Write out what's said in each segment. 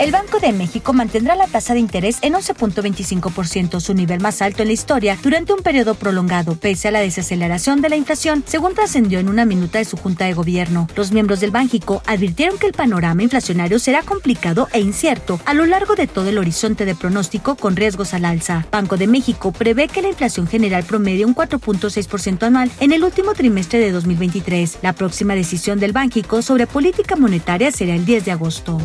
El Banco de México mantendrá la tasa de interés en 11.25%, su nivel más alto en la historia, durante un periodo prolongado, pese a la desaceleración de la inflación, según trascendió en una minuta de su Junta de Gobierno. Los miembros del Banjico advirtieron que el panorama inflacionario será complicado e incierto a lo largo de todo el horizonte de pronóstico con riesgos al alza. Banco de México prevé que la inflación general promedio un 4.6% anual en el último trimestre de 2023. La próxima decisión del Banjico sobre política monetaria será el 10 de agosto.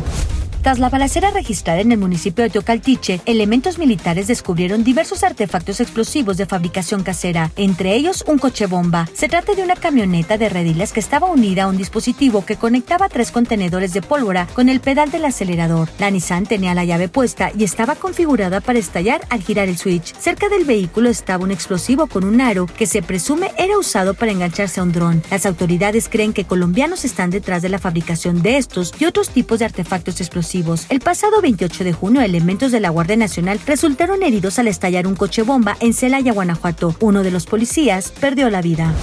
Tras la balacera registrada en el municipio de Teocaltiche, elementos militares descubrieron diversos artefactos explosivos de fabricación casera, entre ellos un coche bomba. Se trata de una camioneta de redilas que estaba unida a un dispositivo que conectaba tres contenedores de pólvora con el pedal del acelerador. La Nissan tenía la llave puesta y estaba configurada para estallar al girar el switch. Cerca del vehículo estaba un explosivo con un aro que se presume era usado para engancharse a un dron. Las autoridades creen que colombianos están detrás de la fabricación de estos y otros tipos de artefactos explosivos el pasado 28 de junio, elementos de la Guardia Nacional resultaron heridos al estallar un coche bomba en Celaya, Guanajuato. Uno de los policías perdió la vida.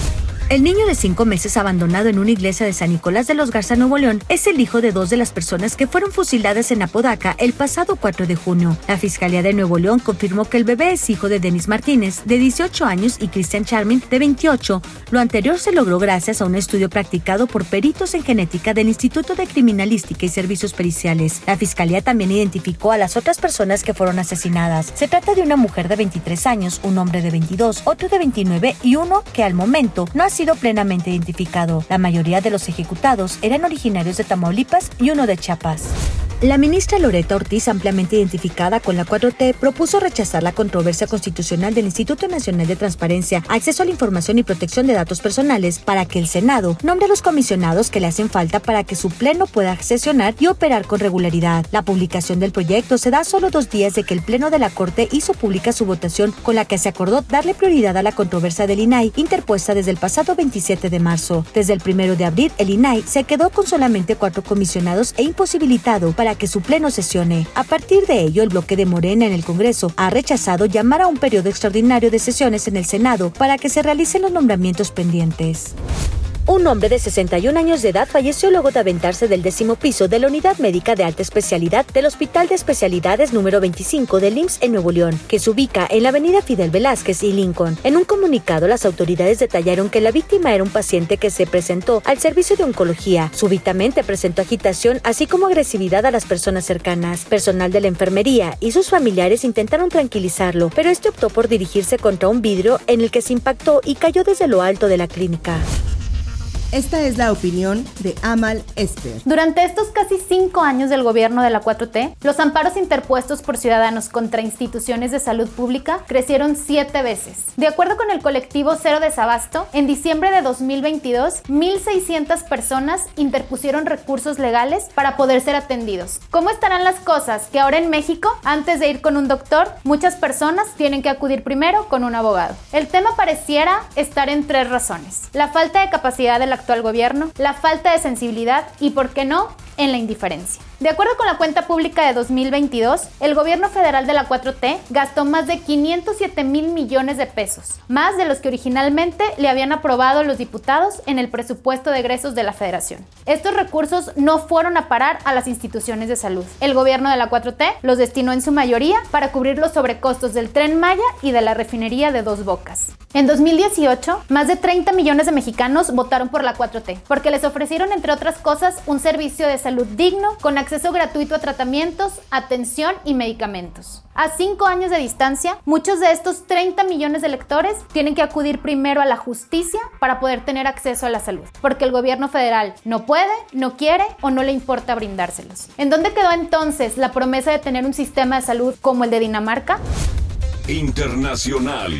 El niño de cinco meses abandonado en una iglesia de San Nicolás de los Garza, Nuevo León, es el hijo de dos de las personas que fueron fusiladas en Apodaca el pasado 4 de junio. La Fiscalía de Nuevo León confirmó que el bebé es hijo de Denis Martínez, de 18 años, y Cristian Charmin, de 28. Lo anterior se logró gracias a un estudio practicado por peritos en genética del Instituto de Criminalística y Servicios Periciales. La Fiscalía también identificó a las otras personas que fueron asesinadas. Se trata de una mujer de 23 años, un hombre de 22, otro de 29 y uno que al momento no ha sido plenamente identificado. La mayoría de los ejecutados eran originarios de Tamaulipas y uno de Chiapas. La ministra Loreta Ortiz, ampliamente identificada con la 4T, propuso rechazar la controversia constitucional del Instituto Nacional de Transparencia, Acceso a la Información y Protección de Datos Personales para que el Senado nombre a los comisionados que le hacen falta para que su Pleno pueda sesionar y operar con regularidad. La publicación del proyecto se da solo dos días de que el Pleno de la Corte hizo pública su votación con la que se acordó darle prioridad a la controversia del INAI interpuesta desde el pasado 27 de marzo. Desde el primero de abril, el INAI se quedó con solamente cuatro comisionados e imposibilitado para que su pleno sesione. A partir de ello, el bloque de Morena en el Congreso ha rechazado llamar a un periodo extraordinario de sesiones en el Senado para que se realicen los nombramientos pendientes. Un hombre de 61 años de edad falleció luego de aventarse del décimo piso de la unidad médica de alta especialidad del Hospital de Especialidades número 25 del IMSS en Nuevo León, que se ubica en la avenida Fidel Velázquez y Lincoln. En un comunicado, las autoridades detallaron que la víctima era un paciente que se presentó al servicio de oncología. Súbitamente presentó agitación, así como agresividad a las personas cercanas. Personal de la enfermería y sus familiares intentaron tranquilizarlo, pero este optó por dirigirse contra un vidrio en el que se impactó y cayó desde lo alto de la clínica. Esta es la opinión de Amal Esper. Durante estos casi cinco años del gobierno de la 4T, los amparos interpuestos por ciudadanos contra instituciones de salud pública crecieron siete veces. De acuerdo con el colectivo Cero Desabasto, en diciembre de 2022, 1.600 personas interpusieron recursos legales para poder ser atendidos. ¿Cómo estarán las cosas que ahora en México, antes de ir con un doctor, muchas personas tienen que acudir primero con un abogado? El tema pareciera estar en tres razones. La falta de capacidad de la actual gobierno, la falta de sensibilidad y, por qué no, en la indiferencia. De acuerdo con la cuenta pública de 2022, el gobierno federal de la 4T gastó más de 507 mil millones de pesos, más de los que originalmente le habían aprobado los diputados en el presupuesto de egresos de la federación. Estos recursos no fueron a parar a las instituciones de salud. El gobierno de la 4T los destinó en su mayoría para cubrir los sobrecostos del tren Maya y de la refinería de Dos Bocas. En 2018, más de 30 millones de mexicanos votaron por la 4T, porque les ofrecieron, entre otras cosas, un servicio de salud digno con acceso gratuito a tratamientos, atención y medicamentos. A cinco años de distancia, muchos de estos 30 millones de electores tienen que acudir primero a la justicia para poder tener acceso a la salud, porque el gobierno federal no puede, no quiere o no le importa brindárselos. ¿En dónde quedó entonces la promesa de tener un sistema de salud como el de Dinamarca? Internacional.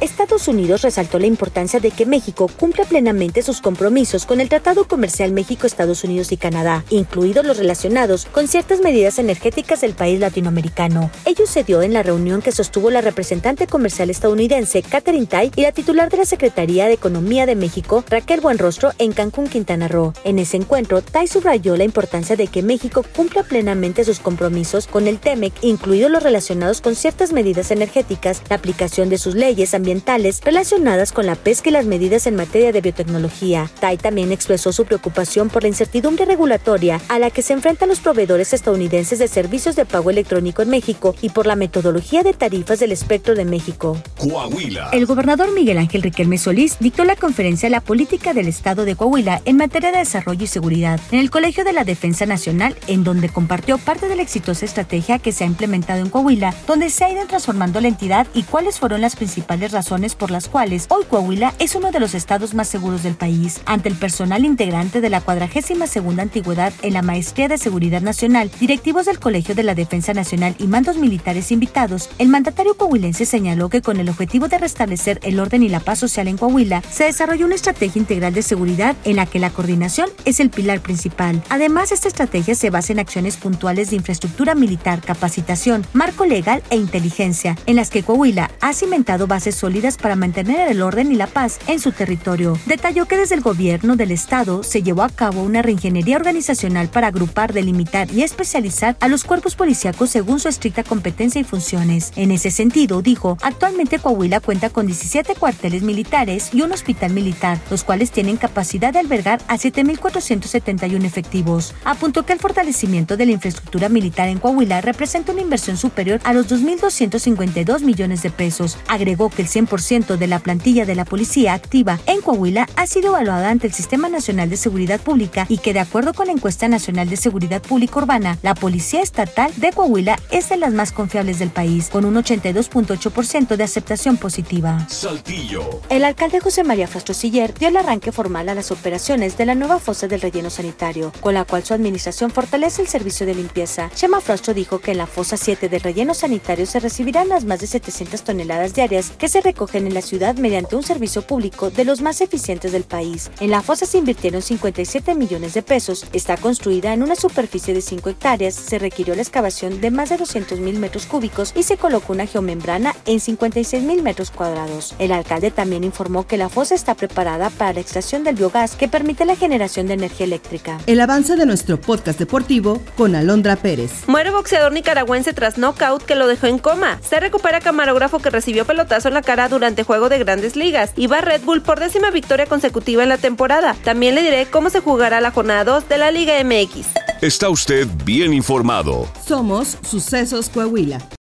Estados Unidos resaltó la importancia de que México cumpla plenamente sus compromisos con el Tratado Comercial México-Estados Unidos y Canadá, incluidos los relacionados con ciertas medidas energéticas del país latinoamericano. Ello se dio en la reunión que sostuvo la representante comercial estadounidense Catherine Tai y la titular de la Secretaría de Economía de México, Raquel Buenrostro, en Cancún, Quintana Roo. En ese encuentro, Tai subrayó la importancia de que México cumpla plenamente sus compromisos con el TEMEC, incluidos los relacionados con ciertas medidas energéticas, la aplicación de sus leyes ambientales ambientales relacionadas con la pesca y las medidas en materia de biotecnología. Tai también expresó su preocupación por la incertidumbre regulatoria a la que se enfrentan los proveedores estadounidenses de servicios de pago electrónico en México y por la metodología de tarifas del espectro de México. Coahuila. El gobernador Miguel Ángel Riquelme Solís dictó la conferencia La política del Estado de Coahuila en materia de desarrollo y seguridad en el Colegio de la Defensa Nacional, en donde compartió parte de la exitosa estrategia que se ha implementado en Coahuila, donde se ha ido transformando la entidad y cuáles fueron las principales razones por las cuales hoy Coahuila es uno de los estados más seguros del país. Ante el personal integrante de la 42 segunda antigüedad en la Maestría de Seguridad Nacional, directivos del Colegio de la Defensa Nacional y mandos militares invitados, el mandatario coahuilense señaló que con el objetivo de restablecer el orden y la paz social en Coahuila, se desarrolló una estrategia integral de seguridad en la que la coordinación es el pilar principal. Además, esta estrategia se basa en acciones puntuales de infraestructura militar, capacitación, marco legal e inteligencia, en las que Coahuila ha cimentado bases sólidas para mantener el orden y la paz en su territorio. Detalló que desde el gobierno del estado se llevó a cabo una reingeniería organizacional para agrupar, delimitar y especializar a los cuerpos policíacos según su estricta competencia y funciones. En ese sentido, dijo, actualmente Coahuila cuenta con 17 cuarteles militares y un hospital militar, los cuales tienen capacidad de albergar a 7.471 efectivos. Apuntó que el fortalecimiento de la infraestructura militar en Coahuila representa una inversión superior a los 2.252 millones de pesos. Agregó que el 100% de la plantilla de la policía activa en Coahuila ha sido evaluada ante el Sistema Nacional de Seguridad Pública y que de acuerdo con la encuesta nacional de seguridad pública urbana, la Policía Estatal de Coahuila es de las más confiables del país, con un 82.8% de aceptación positiva. Saltillo. El alcalde José María Frastro Siller dio el arranque formal a las operaciones de la nueva fosa del relleno sanitario, con la cual su administración fortalece el servicio de limpieza. Chema Frastro dijo que en la fosa 7 del relleno sanitario se recibirán las más de 700 toneladas diarias que se recogen en la ciudad mediante un servicio público de los más eficientes del país. En la fosa se invirtieron 57 millones de pesos. Está construida en una superficie de 5 hectáreas. Se requirió la excavación de más de 200 mil metros cúbicos y se colocó una geomembrana en 56 mil metros cuadrados. El alcalde también informó que la fosa está preparada para la extracción del biogás que permite la generación de energía eléctrica. El avance de nuestro podcast deportivo con Alondra Pérez. Muere boxeador nicaragüense tras knockout que lo dejó en coma. Se recupera camarógrafo que recibió pelotazo en la cara durante juego de grandes ligas. Y va Red Bull por décima victoria consecutiva en la temporada. También le diré cómo se jugará la jornada 2 de la Liga MX. Está usted bien informado. Somos Sucesos Coahuila.